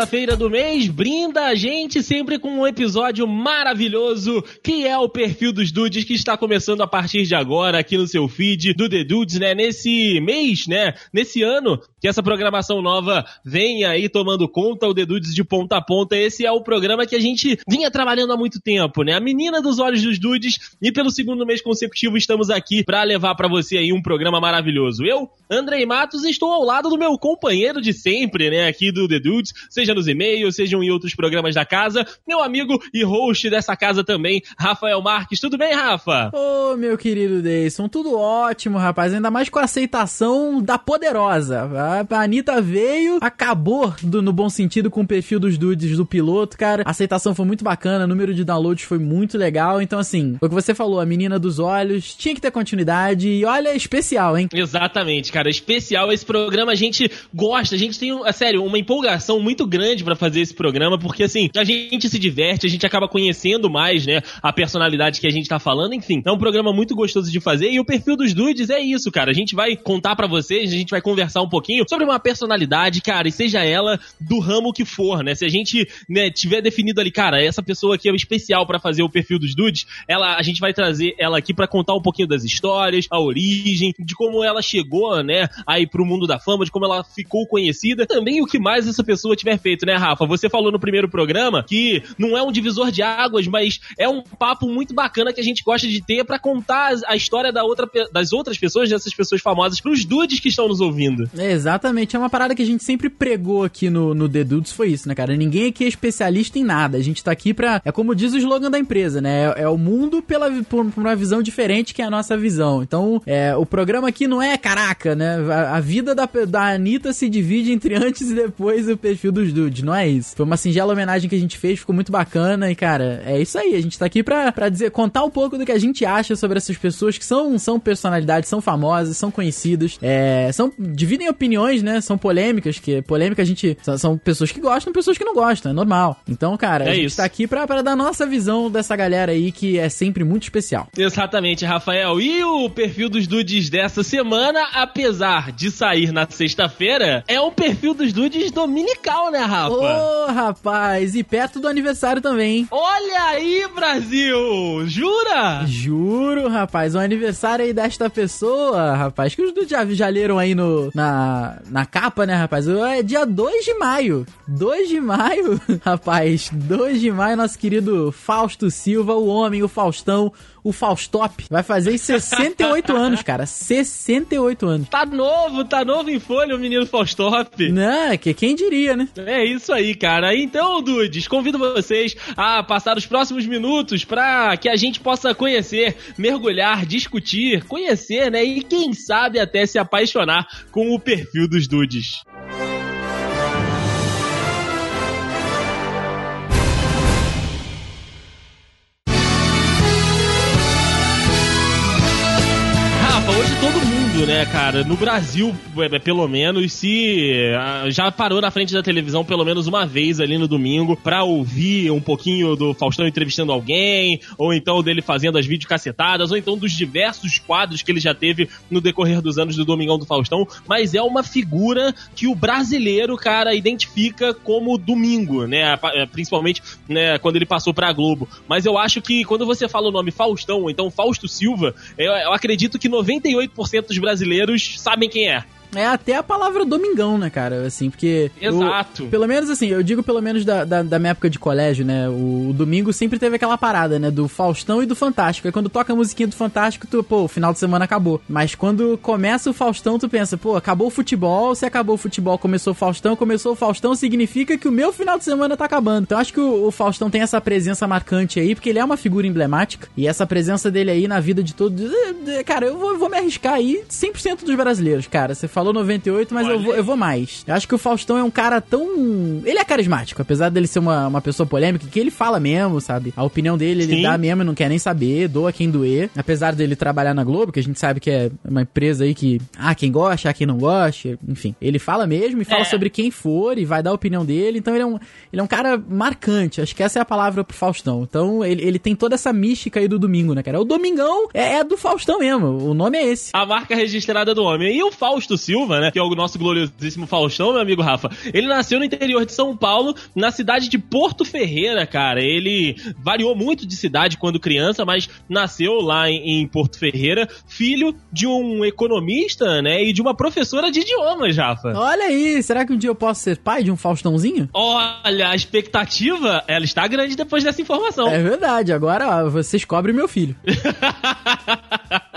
sexta-feira do mês, brinda a gente sempre com um episódio maravilhoso, que é o perfil dos dudes que está começando a partir de agora aqui no seu feed do The Dudes, né? Nesse mês, né? Nesse ano que essa programação nova vem aí tomando conta, o The Dudes de ponta a ponta. Esse é o programa que a gente vinha trabalhando há muito tempo, né? A menina dos olhos dos dudes e pelo segundo mês consecutivo estamos aqui para levar para você aí um programa maravilhoso. Eu, Andrei Matos, estou ao lado do meu companheiro de sempre, né? Aqui do The Dudes, seja nos e-mails, sejam em outros programas da casa, meu amigo e host dessa casa também, Rafael Marques. Tudo bem, Rafa? Ô, meu querido Deison, tudo ótimo, rapaz. Ainda mais com a aceitação da poderosa. A Anitta veio, acabou do, no bom sentido com o perfil dos dudes do piloto, cara. A aceitação foi muito bacana, o número de downloads foi muito legal. Então, assim, o que você falou, a menina dos olhos, tinha que ter continuidade. E olha, é especial, hein? Exatamente, cara. Especial esse programa. A gente gosta, a gente tem, sério, uma empolgação muito grande para fazer esse programa, porque, assim, a gente se diverte, a gente acaba conhecendo mais, né, a personalidade que a gente tá falando. Enfim, é um programa muito gostoso de fazer. E o perfil dos dudes é isso, cara. A gente vai contar para vocês, a gente vai conversar um pouquinho sobre uma personalidade, cara, e seja ela do ramo que for, né? Se a gente, né, tiver definido ali, cara, essa pessoa aqui é especial para fazer o perfil dos dudes, ela, a gente vai trazer ela aqui para contar um pouquinho das histórias, a origem, de como ela chegou, né, aí pro mundo da fama, de como ela ficou conhecida, também o que mais essa pessoa tiver feito, né, Rafa? Você falou no primeiro programa que não é um divisor de águas, mas é um papo muito bacana que a gente gosta de ter para contar a história da outra, das outras pessoas, dessas pessoas famosas, pros dudes que estão nos ouvindo. Exatamente, é uma parada que a gente sempre pregou aqui no, no The Dudes, foi isso, né, cara? Ninguém aqui é especialista em nada, a gente tá aqui pra, é como diz o slogan da empresa, né? É, é o mundo pela, por, por, uma visão diferente que é a nossa visão. Então, é, o programa aqui não é, caraca, né? A, a vida da, da Anitta se divide entre antes e depois do perfil dos dudes, não é isso. Foi uma singela homenagem que a gente fez, ficou muito bacana e, cara, é isso aí, a gente tá aqui pra, pra dizer, contar um pouco do que a gente acha sobre essas pessoas que são, são personalidades, são famosas, são conhecidas, é, são, dividem opiniões, né? São polêmicas, que polêmica a gente. São, são, pessoas que gostam, pessoas que não gostam, é normal. Então, cara, é a gente isso. tá aqui pra, pra dar nossa visão dessa galera aí que é sempre muito especial. Exatamente, Rafael. E o perfil dos dudes dessa semana, apesar de sair na sexta-feira, é o perfil dos dudes dominical, né, Rafa? Ô, oh, rapaz, e perto do aniversário também, hein? Olha aí, Brasil! Jura? Juro, rapaz. O aniversário aí desta pessoa, rapaz, que os dudes já, já leram aí no, na, na capa, né, rapaz? É dia 2 de maio. 2 de maio, rapaz. 2 de maio, nosso querido Fausto Silva, o homem, o Faustão, o Faustop, vai fazer 68 anos, cara. 68 anos. Tá novo, tá novo em folha o menino Faustop. Não, que quem diria, né? É isso aí, cara. Então, dudes, convido vocês a passar os próximos minutos para que a gente possa conhecer, mergulhar, discutir, conhecer, né? E quem sabe até se apaixonar com o perfil dos dudes. hoje todo mundo, né, cara, no Brasil, é, pelo menos, se já parou na frente da televisão pelo menos uma vez ali no domingo pra ouvir um pouquinho do Faustão entrevistando alguém, ou então dele fazendo as videocacetadas, ou então dos diversos quadros que ele já teve no decorrer dos anos do Domingão do Faustão, mas é uma figura que o brasileiro, cara, identifica como domingo, né, é, principalmente né, quando ele passou pra Globo. Mas eu acho que quando você fala o nome Faustão, ou então Fausto Silva, eu, eu acredito que 98% dos brasileiros sabem quem é. É até a palavra domingão, né, cara? Assim, porque. Exato. O, pelo menos assim, eu digo pelo menos da, da, da, minha época de colégio, né? O, o, domingo sempre teve aquela parada, né? Do Faustão e do Fantástico. Aí quando toca a musiquinha do Fantástico, tu, pô, o final de semana acabou. Mas quando começa o Faustão, tu pensa, pô, acabou o futebol. Se acabou o futebol, começou o Faustão, começou o Faustão, significa que o meu final de semana tá acabando. Então acho que o, o Faustão tem essa presença marcante aí, porque ele é uma figura emblemática. E essa presença dele aí na vida de todos. Eh, cara, eu vou, vou me arriscar aí 100% dos brasileiros, cara. Você falou 98, mas eu vou, eu vou mais. Eu acho que o Faustão é um cara tão. Ele é carismático, apesar dele ser uma, uma pessoa polêmica, que ele fala mesmo, sabe? A opinião dele, ele Sim. dá mesmo, não quer nem saber, doa quem doer. Apesar dele trabalhar na Globo, que a gente sabe que é uma empresa aí que. Ah, quem gosta, ah, quem não gosta, enfim. Ele fala mesmo e fala é. sobre quem for e vai dar a opinião dele. Então ele é um, ele é um cara marcante. Acho que essa é a palavra pro Faustão. Então ele, ele tem toda essa mística aí do domingo, né, cara? O Domingão é, é do Faustão mesmo. O nome é esse. A marca registrada do homem. E o Fausto Silva Silva, né? Que é o nosso gloriosíssimo Faustão, meu amigo Rafa. Ele nasceu no interior de São Paulo, na cidade de Porto Ferreira, cara. Ele variou muito de cidade quando criança, mas nasceu lá em, em Porto Ferreira, filho de um economista, né? E de uma professora de idiomas, Rafa. Olha aí, será que um dia eu posso ser pai de um Faustãozinho? Olha, a expectativa, ela está grande depois dessa informação. É verdade, agora ó, vocês cobrem meu filho.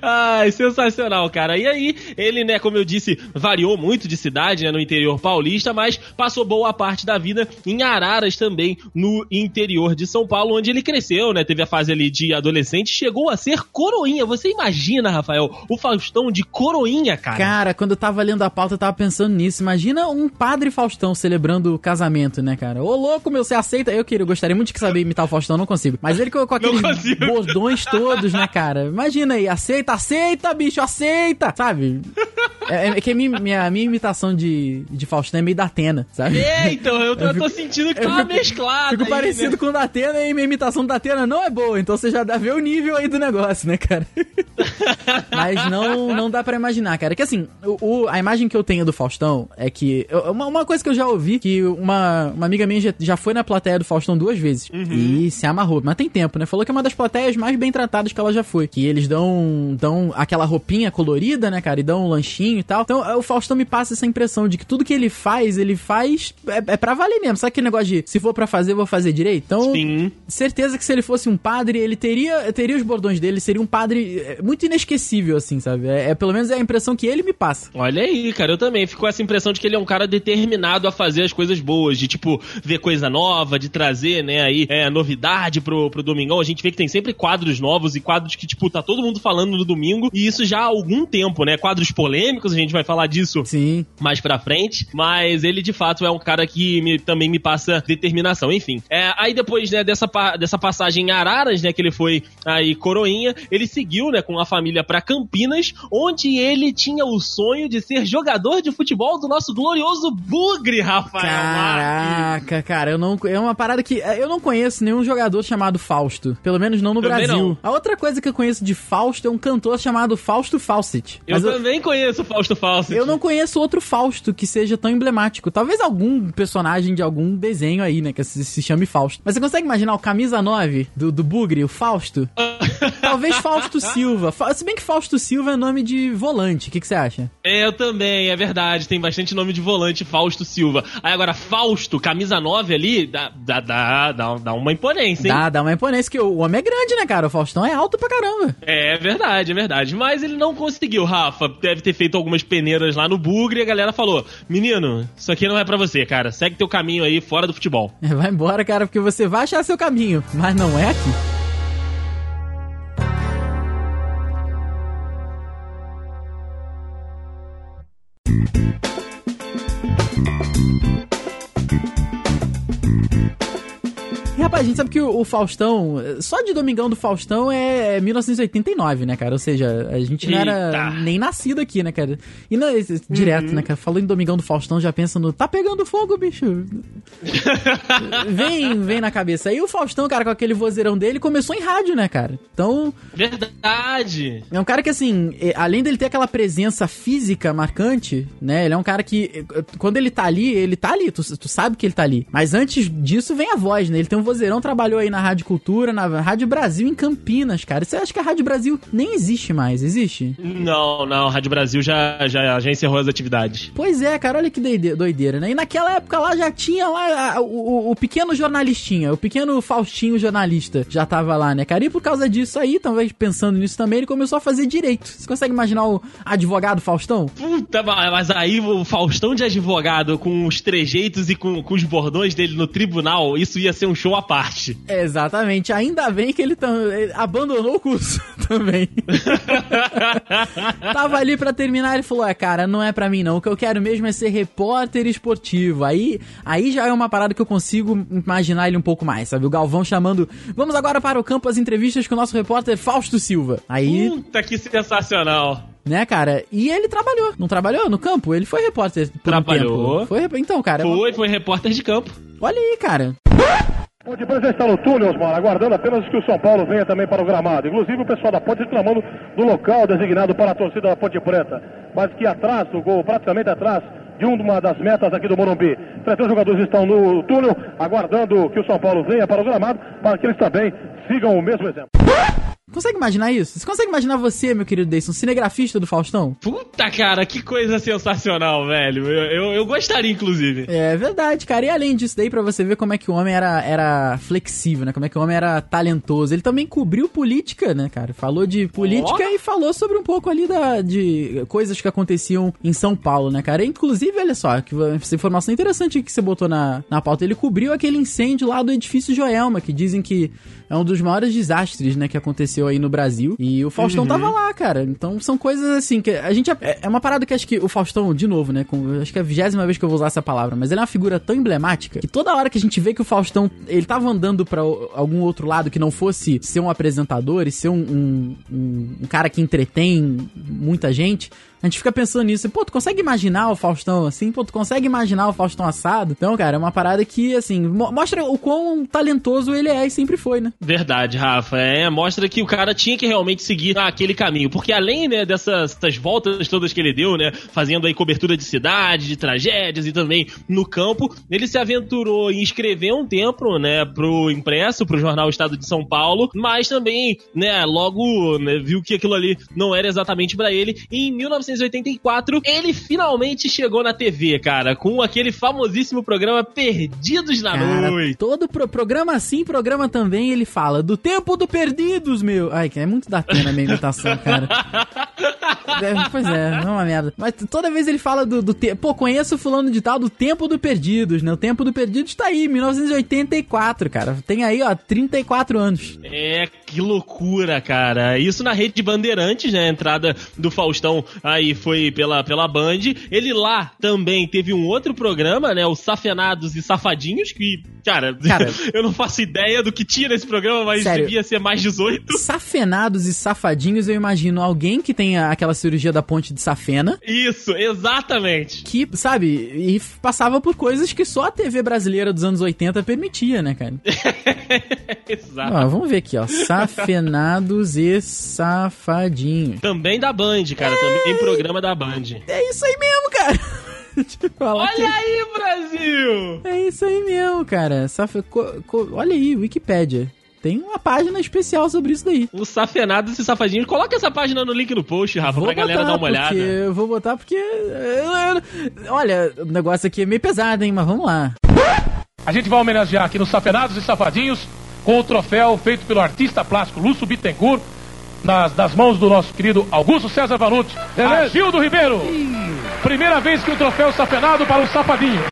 Ai, sensacional, cara. E aí, ele, né, como eu disse, variou muito de cidade, né, no interior paulista, mas passou boa parte da vida em Araras também, no interior de São Paulo, onde ele cresceu, né, teve a fase ali de adolescente, chegou a ser coroinha. Você imagina, Rafael, o Faustão de coroinha, cara? Cara, quando eu tava lendo a pauta, eu tava pensando nisso. Imagina um padre Faustão celebrando o casamento, né, cara? Ô, louco, meu, você aceita? Eu queria, eu gostaria muito de saber imitar o Faustão, não consigo. Mas ele com, com aqueles bordões todos, né, cara? Imagina aí, aceita, aceita, bicho, aceita, sabe? É, é que a minha, minha, minha, imitação de, de Faustão é meio da Atena, sabe? É, então, eu tô, eu tô sentindo que tá uma mesclada. Fico aí, parecido né? com o da Atena e minha imitação da Atena não é boa, então você já dá ver o nível aí do negócio, né, cara? Mas não, não dá pra imaginar, cara. Que assim, o, o, a imagem que eu tenho do Faustão é que. Uma, uma coisa que eu já ouvi, que uma, uma amiga minha já, já foi na plateia do Faustão duas vezes. Uhum. E se amarrou. Mas tem tempo, né? Falou que é uma das plateias mais bem tratadas que ela já foi. Que eles dão, dão aquela roupinha colorida, né, cara? E dão um lanchinho e tal. Então o Faustão me passa essa impressão de que tudo que ele faz, ele faz. É, é pra valer mesmo. Sabe aquele negócio de se for para fazer, vou fazer direito? Então, Sim. certeza que se ele fosse um padre, ele teria, teria os bordões dele, seria um padre é, muito inesquecível, assim, sabe? É, é, pelo menos é a impressão que ele me passa. Olha aí, cara, eu também fico com essa impressão de que ele é um cara determinado a fazer as coisas boas, de tipo, ver coisa nova, de trazer, né, aí, é, novidade pro, pro Domingão. A gente vê que tem sempre quadros novos e quadros que, tipo, tá todo mundo falando no domingo, e isso já há algum tempo, né? Quadros polêmicos, a gente vai falar disso Sim. mais pra frente, mas ele de fato é um cara que me, também me passa determinação. Enfim, é, aí depois, né, dessa, dessa passagem em Araras, né, que ele foi aí coroinha, ele seguiu, né, com a família para Campinas, onde ele tinha o sonho de ser jogador de futebol do nosso glorioso Bugre, Rafael. Caraca, cara, eu não é uma parada que eu não conheço nenhum jogador chamado Fausto, pelo menos não no também Brasil. Não. A outra coisa que eu conheço de Fausto é um cantor chamado Fausto Fawcett. Eu, eu também conheço Fausto Fawcett. Eu não conheço outro Fausto que seja tão emblemático. Talvez algum personagem de algum desenho aí, né, que se, se chame Fausto. Mas você consegue imaginar o camisa 9 do, do Bugre, o Fausto? Talvez Fausto Silva. Se bem que Fausto Silva é nome de volante. O que, que você acha? É, eu também, é verdade. Tem bastante nome de volante, Fausto Silva. Aí agora, Fausto, camisa 9 ali, dá, dá, dá, dá, uma imponência, hein? Dá, dá uma imponência, que o homem é grande, né, cara? O Faustão é alto pra caramba. É, é verdade, é verdade. Mas ele não conseguiu, Rafa. Deve ter feito algumas peneiras lá no Bugre e a galera falou: Menino, isso aqui não é para você, cara. Segue teu caminho aí fora do futebol. É, vai embora, cara, porque você vai achar seu caminho, mas não é aqui. Rapaz, a gente sabe que o, o, Faustão, só de Domingão do Faustão é 1989, né, cara? Ou seja, a gente não era nem nascido aqui, né, cara? E não, direto, uhum. né, cara? Falou em Domingão do Faustão, já pensa no, tá pegando fogo, bicho. Vem, vem na cabeça. Aí o Faustão, cara, com aquele vozeirão dele, começou em rádio, né, cara? Então... Verdade! É um cara que, assim, além dele ter aquela presença física marcante, né, ele é um cara que, quando ele tá ali, ele tá ali, tu, tu sabe que ele tá ali. Mas antes disso vem a voz, né? Ele tem um vozeirão Vozeirão trabalhou aí na Rádio Cultura, na Rádio Brasil em Campinas, cara. Você acha que a Rádio Brasil nem existe mais? Existe? Não, não. A Rádio Brasil já, já, já encerrou as atividades. Pois é, cara. Olha que doideira, né? E naquela época lá já tinha lá o, o, o pequeno jornalistinha, o pequeno Faustinho jornalista já tava lá, né, cara? E por causa disso aí, talvez pensando nisso também, ele começou a fazer direito. Você consegue imaginar o advogado Faustão? Puta, mas aí o Faustão de advogado com os trejeitos e com, com os bordões dele no tribunal, isso ia ser um show à parte. Exatamente. Ainda bem que ele, ele abandonou o curso também. Tava ali para terminar, ele falou: "É, cara, não é para mim não. O que eu quero mesmo é ser repórter esportivo". Aí, aí já é uma parada que eu consigo imaginar ele um pouco mais, sabe? O Galvão chamando: "Vamos agora para o campo as entrevistas com o nosso repórter Fausto Silva". Aí Puta que sensacional né, cara? E ele trabalhou. Não trabalhou no campo? Ele foi repórter por Trabalhou. Um foi, então, cara. Foi, foi repórter de campo. Olha aí, cara. Ponte Preta está no túnel, Osmar, aguardando apenas que o São Paulo venha também para o gramado. Inclusive o pessoal da Ponte reclamando do local designado para a torcida da Ponte Preta. mas que atrás do gol, praticamente atrás de uma das metas aqui do Morumbi. Três jogadores estão no túnel, aguardando que o São Paulo venha para o gramado, para que eles também sigam o mesmo exemplo. Consegue imaginar isso? Você consegue imaginar você, meu querido Deison, cinegrafista do Faustão? Puta, cara, que coisa sensacional, velho. Eu, eu, eu, gostaria, inclusive. É verdade, cara. E além disso daí, pra você ver como é que o homem era, era flexível, né? Como é que o homem era talentoso. Ele também cobriu política, né, cara? Falou de política oh. e falou sobre um pouco ali da, de coisas que aconteciam em São Paulo, né, cara? Inclusive, olha só, que essa informação interessante que você botou na, na pauta. Ele cobriu aquele incêndio lá do edifício Joelma, que dizem que é um dos maiores desastres, né, que aconteceu aí no Brasil. E o Faustão uhum. tava lá, cara. Então são coisas assim que a gente. É, é uma parada que acho que o Faustão, de novo, né, com, acho que é a vigésima vez que eu vou usar essa palavra, mas ele é uma figura tão emblemática que toda hora que a gente vê que o Faustão, ele tava andando para algum outro lado que não fosse ser um apresentador e ser um, um, um, um cara que entretém muita gente, a gente fica pensando nisso. Pô, tu consegue imaginar o Faustão assim? Pô, tu consegue imaginar o Faustão assado? Então, cara, é uma parada que, assim, mo mostra o quão talentoso ele é e sempre foi, né? Verdade, Rafa. É, mostra que o cara tinha que realmente seguir aquele caminho. Porque além, né, dessas, dessas voltas todas que ele deu, né, fazendo aí cobertura de cidade, de tragédias e também no campo, ele se aventurou em escrever um tempo, né, pro impresso, pro jornal Estado de São Paulo, mas também, né, logo né, viu que aquilo ali não era exatamente para ele. E em 19 1984, ele finalmente chegou na TV, cara, com aquele famosíssimo programa Perdidos na cara, Noite. Todo pro programa assim, programa também, ele fala do tempo do Perdidos, meu. Ai, que é muito da pena a minha imitação, cara. é, pois é, não é uma merda. Mas toda vez ele fala do, do tempo. Pô, conheço o fulano de tal do tempo do Perdidos, né? O tempo do Perdidos tá aí, 1984, cara. Tem aí, ó, 34 anos. É, que loucura, cara. Isso na rede de Bandeirantes, né? A entrada do Faustão aí foi pela, pela Band. Ele lá também teve um outro programa, né? O Safenados e Safadinhos, que, cara, cara eu não faço ideia do que tinha nesse programa, mas sério, devia ser mais 18. Safenados e Safadinhos, eu imagino alguém que tenha aquela cirurgia da ponte de Safena. Isso, exatamente. Que, sabe, e passava por coisas que só a TV brasileira dos anos 80 permitia, né, cara? Exato. Ó, vamos ver aqui, ó. Safenados e Safadinhos. Também da Band, cara. É... Também programa da Band. É isso aí mesmo, cara. Olha que... aí, Brasil! É isso aí mesmo, cara. Saf... Co... Co... Olha aí, Wikipedia. Tem uma página especial sobre isso daí. O Safenados e Safadinhos. Coloca essa página no link no post, Rafa, vou pra galera dar uma olhada. Eu vou botar porque. Olha, o negócio aqui é meio pesado, hein? Mas vamos lá. A gente vai homenagear aqui nos Safenados e Safadinhos com o troféu feito pelo artista plástico Lúcio Bittencourt, nas, das mãos do nosso querido Augusto César Vanucci, Gildo Ribeiro. Primeira vez que o troféu safenado para o Safadinho.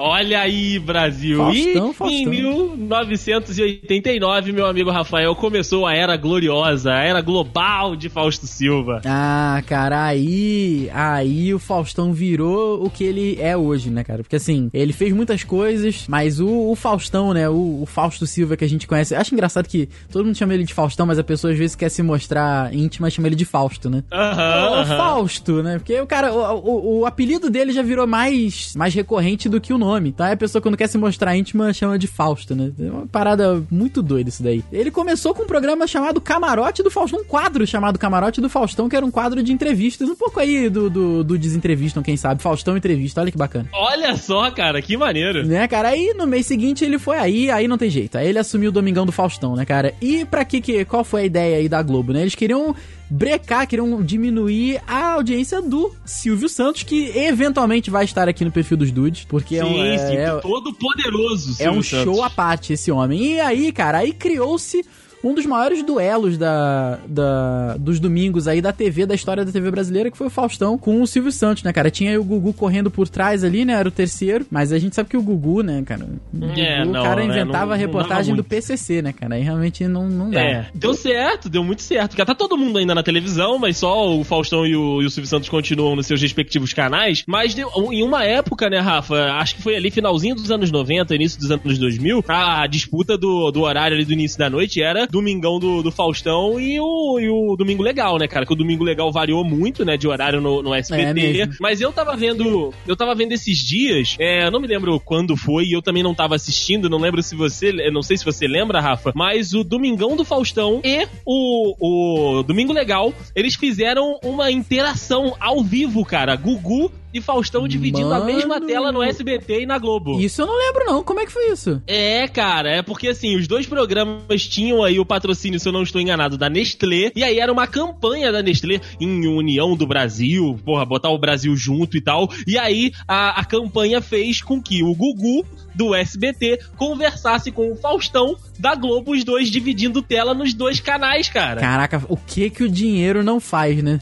Olha aí, Brasil! Faustão, e Faustão. em 1989, meu amigo Rafael, começou a era gloriosa, a era global de Fausto Silva. Ah, cara, aí, aí o Faustão virou o que ele é hoje, né, cara? Porque assim, ele fez muitas coisas, mas o, o Faustão, né, o, o, Fausto Silva que a gente conhece, acho engraçado que todo mundo chama ele de Faustão, mas a pessoa às vezes quer se mostrar íntima, chama ele de Fausto, né? Aham. Uhum, Fausto, né? Porque o cara, o, o, o apelido dele já virou mais, mais recorrente do que o nome nome. Aí a pessoa, quando quer se mostrar íntima, chama de Fausto, né? É uma parada muito doida isso daí. Ele começou com um programa chamado Camarote do Faustão, um quadro chamado Camarote do Faustão, que era um quadro de entrevistas, um pouco aí do, do, do Desentrevistam, quem sabe. Faustão Entrevista, olha que bacana. Olha só, cara, que maneiro. Né, cara? Aí no mês seguinte ele foi aí, aí não tem jeito. Aí ele assumiu o Domingão do Faustão, né, cara? E pra que, que qual foi a ideia aí da Globo, né? Eles queriam brecar, queriam diminuir a audiência do Silvio Santos, que eventualmente vai estar aqui no perfil dos dudes, porque sim, é um, é, sim, é, todo poderoso. Silvio é um Santos. show à parte esse homem. E aí, cara, aí criou-se um dos maiores duelos da, da, dos domingos aí da TV, da história da TV brasileira, que foi o Faustão com o Silvio Santos, né, cara? Tinha aí o Gugu correndo por trás ali, né? Era o terceiro, mas a gente sabe que o Gugu, né, cara? O, Gugu, é, não, o cara né, inventava não, a reportagem do PCC, né, cara? Aí realmente não, não dá. É, deu certo, deu muito certo. Porque tá todo mundo ainda na televisão, mas só o Faustão e o, e o Silvio Santos continuam nos seus respectivos canais. Mas deu, em uma época, né, Rafa? Acho que foi ali finalzinho dos anos 90, início dos anos 2000, a disputa do, do horário ali do início da noite era Domingão do, do Faustão e o, e o Domingo Legal, né, cara? Que o Domingo Legal variou muito, né, de horário no, no SBT. É mas eu tava vendo, eu tava vendo esses dias, é, eu não me lembro quando foi, e eu também não tava assistindo, não lembro se você, não sei se você lembra, Rafa, mas o Domingão do Faustão e o, o Domingo Legal, eles fizeram uma interação ao vivo, cara. Gugu e Faustão dividindo Mano... a mesma tela no SBT e na Globo. Isso eu não lembro, não. Como é que foi isso? É, cara, é porque assim, os dois programas tinham aí o patrocínio, se eu não estou enganado, da Nestlé. E aí era uma campanha da Nestlé em união do Brasil, porra, botar o Brasil junto e tal. E aí a, a campanha fez com que o Gugu do SBT conversasse com o Faustão da Globo, os dois dividindo tela nos dois canais, cara. Caraca, o que que o dinheiro não faz, né?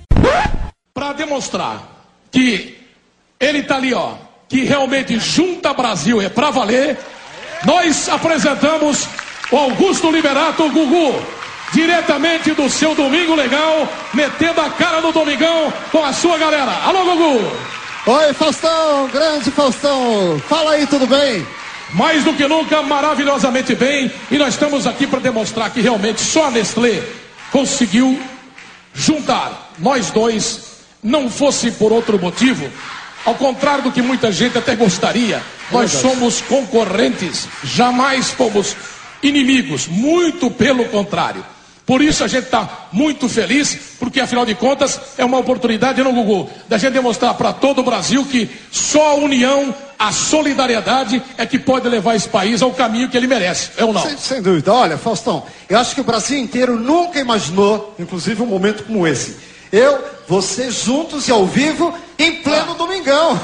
Para demonstrar que ele tá ali, ó, que realmente junta Brasil é pra valer. Nós apresentamos o Augusto Liberato Gugu, diretamente do seu Domingo Legal, metendo a cara no Domingão com a sua galera. Alô, Gugu! Oi, Faustão, grande Faustão. Fala aí, tudo bem? Mais do que nunca, maravilhosamente bem. E nós estamos aqui para demonstrar que realmente só a Nestlé conseguiu juntar nós dois, não fosse por outro motivo, ao contrário do que muita gente até gostaria, nós somos concorrentes, jamais fomos inimigos, muito pelo contrário. Por isso a gente está muito feliz, porque afinal de contas é uma oportunidade no Google da gente demonstrar para todo o Brasil que só a união, a solidariedade é que pode levar esse país ao caminho que ele merece, é ou não? Sem, sem dúvida. Olha, Faustão, eu acho que o Brasil inteiro nunca imaginou, inclusive, um momento como esse. Eu, você juntos e ao vivo em pleno domingão.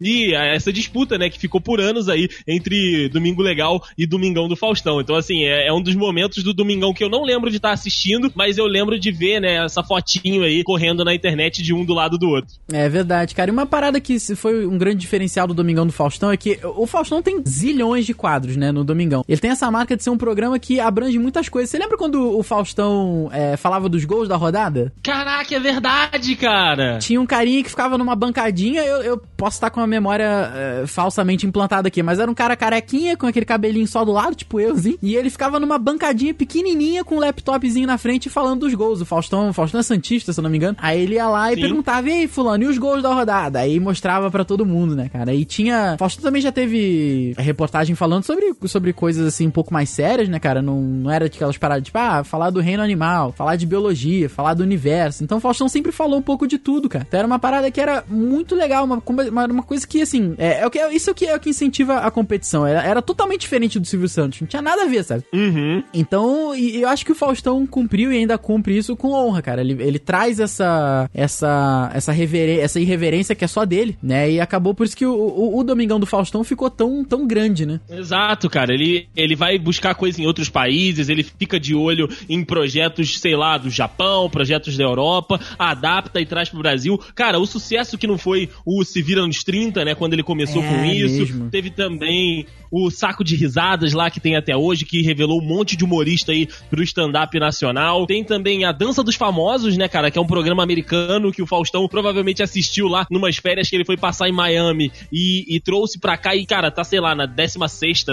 E essa disputa, né, que ficou por anos aí entre Domingo Legal e Domingão do Faustão. Então, assim, é, é um dos momentos do Domingão que eu não lembro de estar assistindo, mas eu lembro de ver, né, essa fotinho aí correndo na internet de um do lado do outro. É verdade, cara. E uma parada que foi um grande diferencial do Domingão do Faustão é que o Faustão tem zilhões de quadros, né, no Domingão. Ele tem essa marca de ser um programa que abrange muitas coisas. Você lembra quando o Faustão é, falava dos gols da rodada? Caraca, é verdade, cara! Tinha um carinha que ficava numa bancadinha, eu, eu posso estar com uma memória é, falsamente implantada aqui, mas era um cara carequinha, com aquele cabelinho só do lado, tipo euzinho, e ele ficava numa bancadinha pequenininha com um laptopzinho na frente falando dos gols. O Faustão, o Faustão é Santista, se eu não me engano. Aí ele ia lá e Sim. perguntava, e aí, fulano, e os gols da rodada? Aí mostrava para todo mundo, né, cara? E tinha... Faustão também já teve reportagem falando sobre, sobre coisas, assim, um pouco mais sérias, né, cara? Não, não era de aquelas paradas, tipo, ah, falar do reino animal, falar de biologia, falar do universo. Então o Faustão sempre falou um pouco de tudo, cara. Então era uma parada que era muito legal, uma, uma, uma coisa coisa que, assim, é, é o que, isso é o que, é o que incentiva a competição. Era, era totalmente diferente do Silvio Santos. Não tinha nada a ver, sabe? Uhum. Então, e, eu acho que o Faustão cumpriu e ainda cumpre isso com honra, cara. Ele, ele traz essa, essa, essa, essa irreverência que é só dele, né? E acabou por isso que o, o, o, Domingão do Faustão ficou tão, tão grande, né? Exato, cara. Ele, ele vai buscar coisa em outros países, ele fica de olho em projetos, sei lá, do Japão, projetos da Europa, adapta e traz pro Brasil. Cara, o sucesso que não foi o Se Vira nos 30, né? Quando ele começou é, com isso. Mesmo. Teve também o saco de risadas lá que tem até hoje, que revelou um monte de humorista aí pro stand-up nacional. Tem também a Dança dos Famosos, né, cara? Que é um programa americano que o Faustão provavelmente assistiu lá numas férias que ele foi passar em Miami e, e trouxe pra cá. E, cara, tá, sei lá, na 16,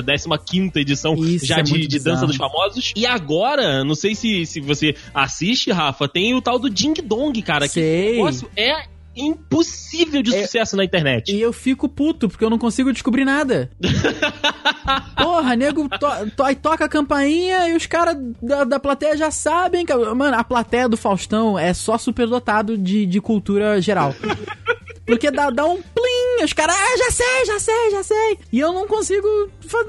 15 edição Isso já é de, de Dança dos Famosos. E agora, não sei se, se você assiste, Rafa, tem o tal do Ding Dong, cara. Sei. Que é impossível de é, sucesso na internet. E eu fico puto, porque eu não consigo descobrir nada. Porra, nego to, to, toca a campainha e os caras da, da plateia já sabem. Que, mano, a plateia do Faustão é só superdotado de, de cultura geral. Porque dá, dá um plim, os caras, ah, já sei, já sei, já sei. E eu não consigo,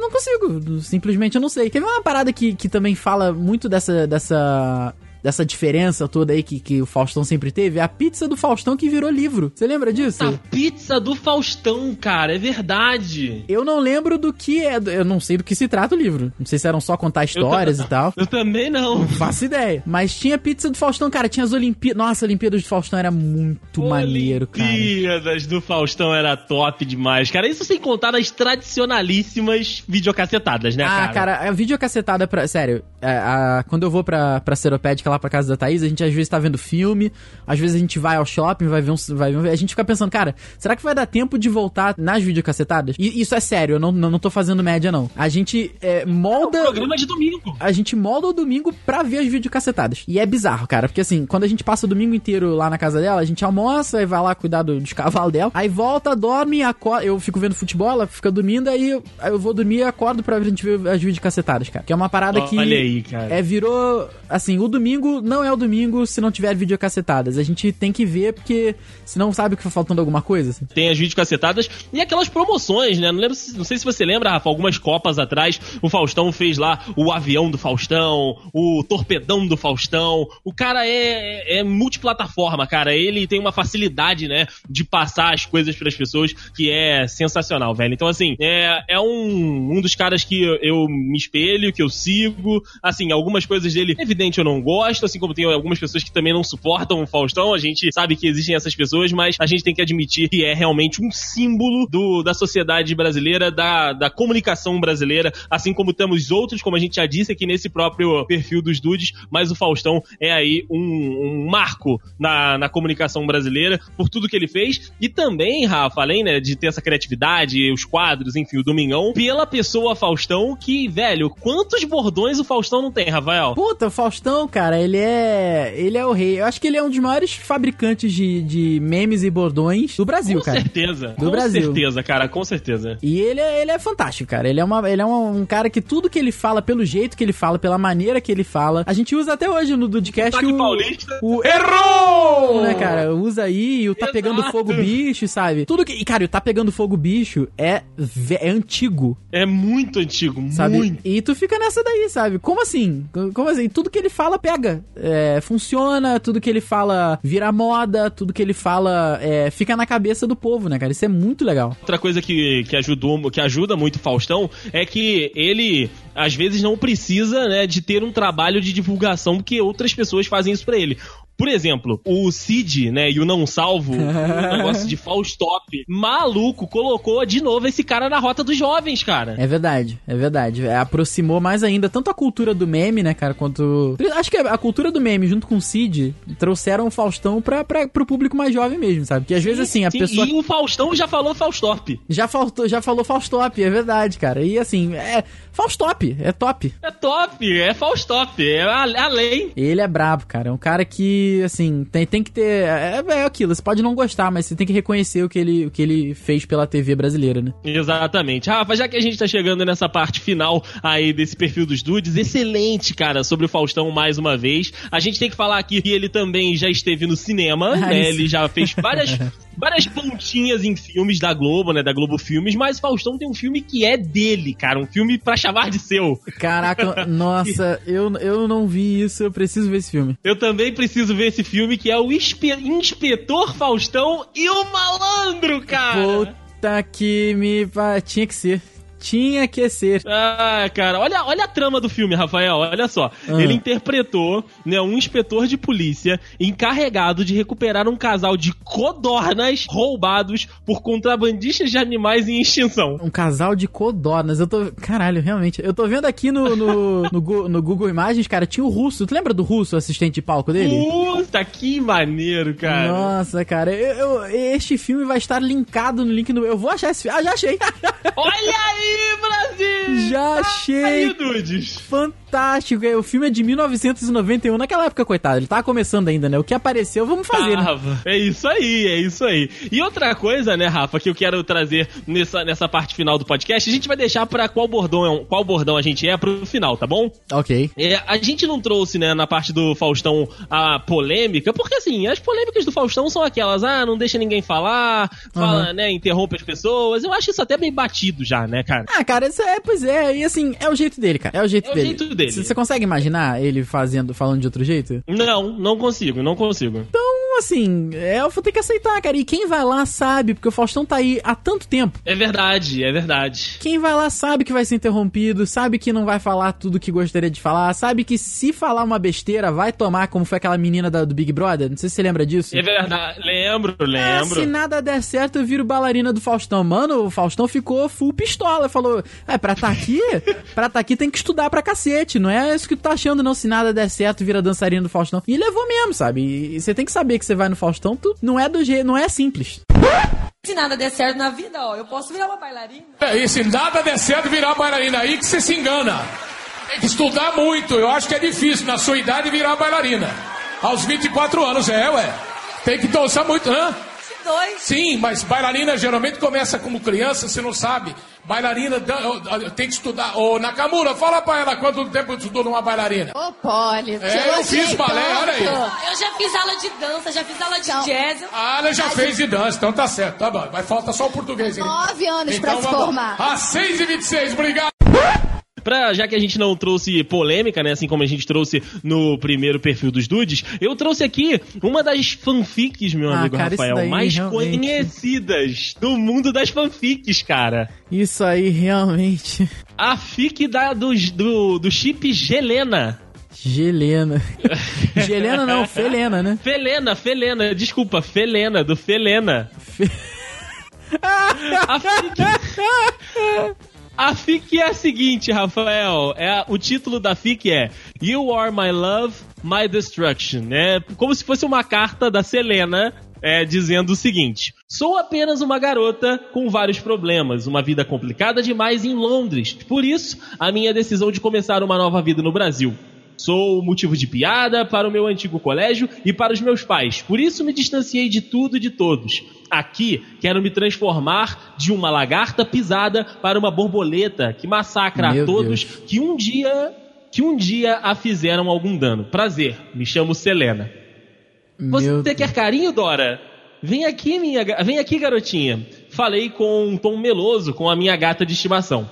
não consigo, simplesmente eu não sei. Teve uma parada que, que também fala muito dessa, dessa dessa diferença toda aí que, que o Faustão sempre teve, é a pizza do Faustão que virou livro. Você lembra disso? A pizza do Faustão, cara, é verdade. Eu não lembro do que é, eu não sei do que se trata o livro. Não sei se eram só contar histórias e tal. Eu também não. Não faço ideia. Mas tinha pizza do Faustão, cara, tinha as Olimpíadas. Nossa, Olimpíadas do Faustão era muito maneiro, cara. Olimpíadas do Faustão era top demais, cara. Isso sem contar nas tradicionalíssimas videocacetadas, né, ah, cara? Ah, cara, a videocacetada, pra, sério, a, é, a, quando eu vou pra, pra Seropédica lá pra casa da Thaís, a gente às vezes tá vendo filme, às vezes a gente vai ao shopping, vai ver um. Vai ver um a gente fica pensando, cara, será que vai dar tempo de voltar nas videocacetadas? E isso é sério, eu não, não, não tô fazendo média, não. A gente é, molda. É um programa de domingo. A gente molda o domingo pra ver as videocacetadas. E é bizarro, cara, porque assim, quando a gente passa o domingo inteiro lá na casa dela, a gente almoça e vai lá cuidar do, dos cavalos dela, aí volta, dorme, acorda. Eu fico vendo futebol, ela fica dormindo, aí eu, aí eu vou dormir e acordo pra gente ver as videocacetadas, cara. Que é uma parada que. Olha aí, cara. É, virou. Assim, o domingo não é o domingo se não tiver videocacetadas. A gente tem que ver, porque senão sabe que tá faltando alguma coisa. Assim. Tem as videocacetadas e aquelas promoções, né? Não, lembro, não sei se você lembra, Rafa, algumas copas atrás, o Faustão fez lá o avião do Faustão, o torpedão do Faustão. O cara é, é multiplataforma, cara. Ele tem uma facilidade, né, de passar as coisas para as pessoas que é sensacional, velho. Então, assim, é, é um, um dos caras que eu me espelho, que eu sigo. Assim, algumas coisas dele, evidente, eu não gosto, assim como tem algumas pessoas que também não suportam o Faustão. A gente sabe que existem essas pessoas, mas a gente tem que admitir que é realmente um símbolo do, da sociedade brasileira, da, da comunicação brasileira, assim como temos outros, como a gente já disse aqui nesse próprio perfil dos dudes, mas o Faustão é aí um, um marco na, na comunicação brasileira por tudo que ele fez e também, Rafa, além né, de ter essa criatividade, os quadros, enfim, o Domingão, pela pessoa Faustão que, velho, quantos bordões o Faustão não tem, Rafael? Puta, o Faustão, cara, ele é ele é o rei. Eu acho que ele é um dos maiores fabricantes de, de memes e bordões do Brasil, com cara. Com certeza. Do com Brasil. certeza, cara, com certeza. E ele é, ele é fantástico, cara. Ele é, uma, ele é um, um, cara que tudo que ele fala, pelo jeito que ele fala, pela maneira que ele fala, a gente usa até hoje no Dudcast o, paulista. o Errou! Né, cara? Usa aí o Tá Exato. Pegando Fogo Bicho, sabe? Tudo que... E, cara, o Tá Pegando Fogo Bicho é, é antigo. É muito antigo, sabe? muito. E tu fica nessa daí, sabe? Como assim? Como assim? Tudo que ele fala pega. É, funciona, tudo que ele fala vira moda, tudo que ele fala é, fica na cabeça do povo, né, cara? Isso é muito legal. Outra coisa que, que, ajudou, que ajuda muito o Faustão é que ele, às vezes, não precisa né, de ter um trabalho de divulgação, porque outras pessoas fazem isso pra ele. Por exemplo, o Cid, né, e o Não Salvo, o negócio de Faustop, maluco, colocou de novo esse cara na rota dos jovens, cara. É verdade, é verdade. É, aproximou mais ainda tanto a cultura do meme, né, cara, quanto... Acho que a cultura do meme, junto com o Cid, trouxeram o Faustão pra, pra, pro público mais jovem mesmo, sabe? Porque às vezes, assim, a sim. pessoa... E o Faustão já falou Faustop. Já, faltou, já falou Faustop, é verdade, cara. E, assim, é... Faustop, é top. É top, é Faustop, é além. Ele é brabo, cara. É um cara que assim, tem, tem que ter. É, é aquilo, você pode não gostar, mas você tem que reconhecer o que ele, o que ele fez pela TV brasileira, né? Exatamente. Rafa, já que a gente tá chegando nessa parte final aí desse perfil dos dudes, excelente, cara, sobre o Faustão mais uma vez. A gente tem que falar aqui que ele também já esteve no cinema, ah, né? Ele já fez várias. várias pontinhas em filmes da Globo, né? Da Globo Filmes, mas Faustão tem um filme que é dele, cara. Um filme pra chamar de seu. Caraca, nossa, eu, eu não vi isso, eu preciso ver esse filme. Eu também preciso ver esse filme que é o Inspetor Faustão e o Malandro, cara. Puta que me. Tinha que ser. Tinha que ser. Ah, cara, olha, olha a trama do filme, Rafael. Olha só. Ah. Ele interpretou né, um inspetor de polícia encarregado de recuperar um casal de codornas roubados por contrabandistas de animais em extinção. Um casal de codornas. Eu tô. Caralho, realmente. Eu tô vendo aqui no, no, no, no Google Imagens, cara, tinha o russo. Tu lembra do russo, assistente de palco dele? Puta, que maneiro, cara. Nossa, cara. Eu, eu, este filme vai estar linkado no link no. Eu vou achar esse filme. Ah, já achei. Olha aí! Brasil! Já achei! Aí, dudes! Fantástico! O filme é de 1991. Naquela época, coitado, ele tava começando ainda, né? O que apareceu, vamos fazer, né? É isso aí, é isso aí. E outra coisa, né, Rafa, que eu quero trazer nessa, nessa parte final do podcast, a gente vai deixar pra qual bordão, qual bordão a gente é pro final, tá bom? Ok. É, a gente não trouxe, né, na parte do Faustão a polêmica, porque assim, as polêmicas do Faustão são aquelas, ah, não deixa ninguém falar, fala, uhum. né, interrompe as pessoas. Eu acho isso até bem batido já, né, cara? Ah, cara, isso é, pois é, e assim, é o jeito dele, cara. É o jeito é dele. É o jeito dele. Você consegue imaginar ele fazendo, falando de outro jeito? Não, não consigo, não consigo. Então, Então, assim, é, eu vou ter que aceitar, cara. E quem vai lá sabe, porque o Faustão tá aí há tanto tempo. É verdade, é verdade. Quem vai lá sabe que vai ser interrompido, sabe que não vai falar tudo que gostaria de falar, sabe que se falar uma besteira vai tomar, como foi aquela menina da- do Big Brother. Não sei se você lembra disso. É verdade. Lembro, Ah, lembro. se nada der certo, eu viro bailarina do Faustão. Mano, o Faustão ficou full pistola. Falou: É, pra tá aqui, pra tá aqui tem que estudar pra cacete. Não é isso que tu tá achando, não. Se nada der certo, vira dançarina do Faustão. E levou mesmo, sabe? E você tem que saber que você vai no Faustão, tu não é do jeito, não é simples. Se nada der certo na vida, ó, eu posso virar uma bailarina. É, e se nada der certo, virar bailarina aí que você se engana. Tem que estudar muito. Eu acho que é difícil, na sua idade, virar bailarina. Aos 24 anos, é, ué. Tem que dançar muito, hã? Dois. Sim, mas bailarina geralmente começa como criança, você não sabe. Bailarina tem que estudar. Ô, Nakamura, fala pra ela quanto tempo tu estudou numa bailarina. Ô, Poli, É, eu fiz balé, olha aí. Eu já fiz aula de dança, já fiz aula de Então- jazz. Ah, ela já fez de dança, então tá certo, tá bom. Mas falta só o português. Nove anos pra se formar. Às 6h26, obrigado. Pra, já que a gente não trouxe polêmica, né? Assim como a gente trouxe no primeiro perfil dos dudes, eu trouxe aqui uma das fanfics, meu Ah, amigo cara, Rafael, mais realmente- conhecidas do mundo das fanfics, cara. Isso aí, realmente. A fic da, do, do, do chip Gelena. Gelena. Gelena não, Felena, né? Felena, Felena, desculpa, Felena, do Felena. A fic... A fic é a seguinte, Rafael. É a- o título da fic é You Are My Love, My Destruction. É como se fosse uma carta da Selena é, dizendo o seguinte: Sou apenas uma garota com vários problemas, uma vida complicada demais em Londres. Por isso, a minha decisão de começar uma nova vida no Brasil. Sou motivo de piada para o meu antigo colégio e para os meus pais. Por isso me distanciei de tudo e de todos. Aqui quero me transformar de uma lagarta pisada para uma borboleta que massacra Meu a todos Deus. que um dia que um dia a fizeram algum dano. Prazer, me chamo Selena. Você Meu quer carinho, Dora? Vem aqui, minha, vem aqui, garotinha. Falei com um tom meloso com a minha gata de estimação.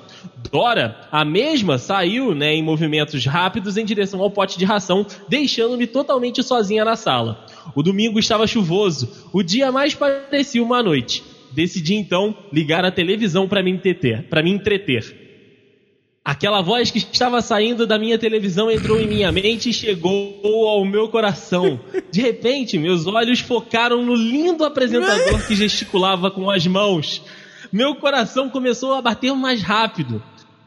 Dora, a mesma, saiu, né, em movimentos rápidos em direção ao pote de ração, deixando-me totalmente sozinha na sala. O domingo estava chuvoso, o dia mais parecia uma noite. Decidi então ligar a televisão para me entreter, para me entreter. Aquela voz que estava saindo da minha televisão entrou em minha mente e chegou ao meu coração. De repente, meus olhos focaram no lindo apresentador que gesticulava com as mãos. Meu coração começou a bater mais rápido.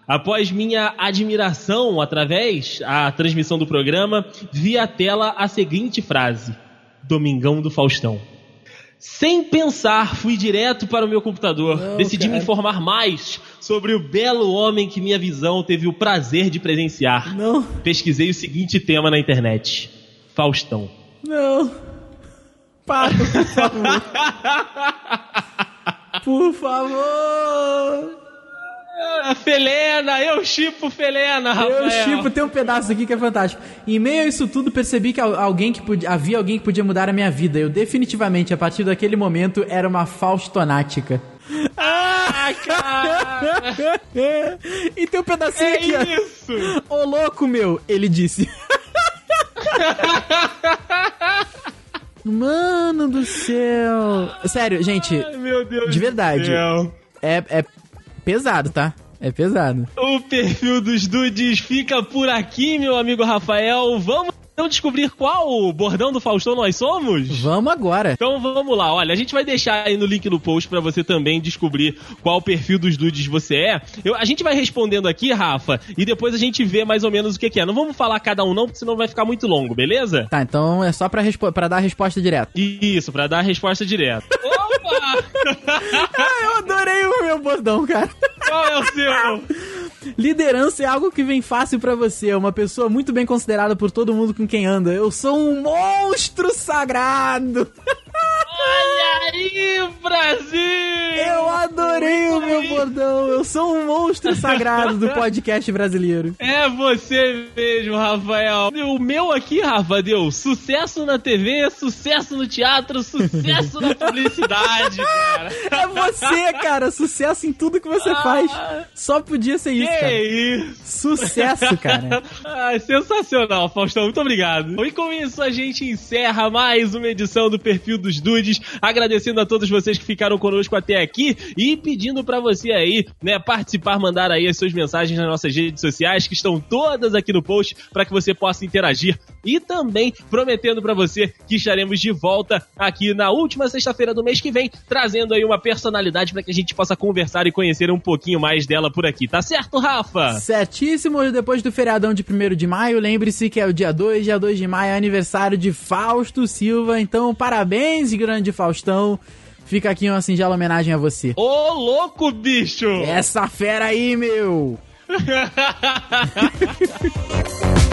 Após minha admiração através a transmissão do programa, vi a tela a seguinte frase: Domingão do Faustão. Sem pensar, fui direto para o meu computador. Não, Decidi me cara. informar mais sobre o belo homem que minha visão teve o prazer de presenciar. Não, Pesquisei o seguinte tema na internet: Faustão. não. Para, por favor. Por favor. Ah, Felena, eu chipo Felena, Rafael. Eu, Chipo, tem um pedaço aqui que é fantástico. Em meio a isso tudo, percebi que al- alguém que podia, havia alguém que podia mudar a minha vida. Eu definitivamente, a partir daquele momento, era uma faustonática. Ah, cara! e tem um pedacinho É aqui, ó. isso! Ô louco meu, ele disse. Mano do céu. Sério, gente, Ai, meu Deus De verdade. é, é pesado, tá? É pesado. O perfil dos dudes fica por aqui, meu amigo Rafael. Vamos então descobrir qual bordão do Faustão nós somos? Vamos agora. Então vamos lá, olha, a gente vai deixar aí no link no post pra você também descobrir qual perfil dos dudes você é. Eu- a gente vai respondendo aqui, Rafa, e depois a gente vê mais ou menos o que, que é. Não vamos falar cada um não, porque senão vai ficar muito longo, beleza? Tá, então é só pra, pra dar a resposta direta. Isso, pra dar a resposta direta. Opa! Ah, eu adorei o meu bordão, cara. Qual é o seu? Liderança é algo que vem fácil pra você, é uma pessoa muito bem considerada por todo mundo com quem anda. Eu sou um monstro sagrado. Olha aí, Brasil! Eu adorei o meu bordão. Eu sou um monstro sagrado do podcast brasileiro. É você mesmo, Rafael. O meu aqui, Rafa, deu sucesso na TV, sucesso no teatro, sucesso na publicidade, cara. É você, cara. Sucesso em tudo que você faz. Só podia ser isso, Que cara. isso? Sucesso, cara. Ah, sensacional, Faustão. Muito obrigado. E com isso a gente encerra mais uma edição do Perfil dos Dudes. Agradecendo a todos vocês que ficaram conosco até aqui e pedindo pra você aí, né, participar, mandar aí as suas mensagens nas nossas redes sociais, que estão todas aqui no post, para que você possa interagir. E também prometendo pra você que estaremos de volta aqui na última sexta-feira do mês que vem, trazendo aí uma personalidade para que a gente possa conversar e conhecer um pouquinho mais dela por aqui. Tá certo, Rafa? Certíssimo, depois do feriadão de 1 de maio, lembre-se que é o dia 2, dia 2 de maio é aniversário de Fausto Silva, então parabéns, grande Faustão. Fica aqui uma singela homenagem a você. Ô, louco, bicho! Essa fera aí, meu!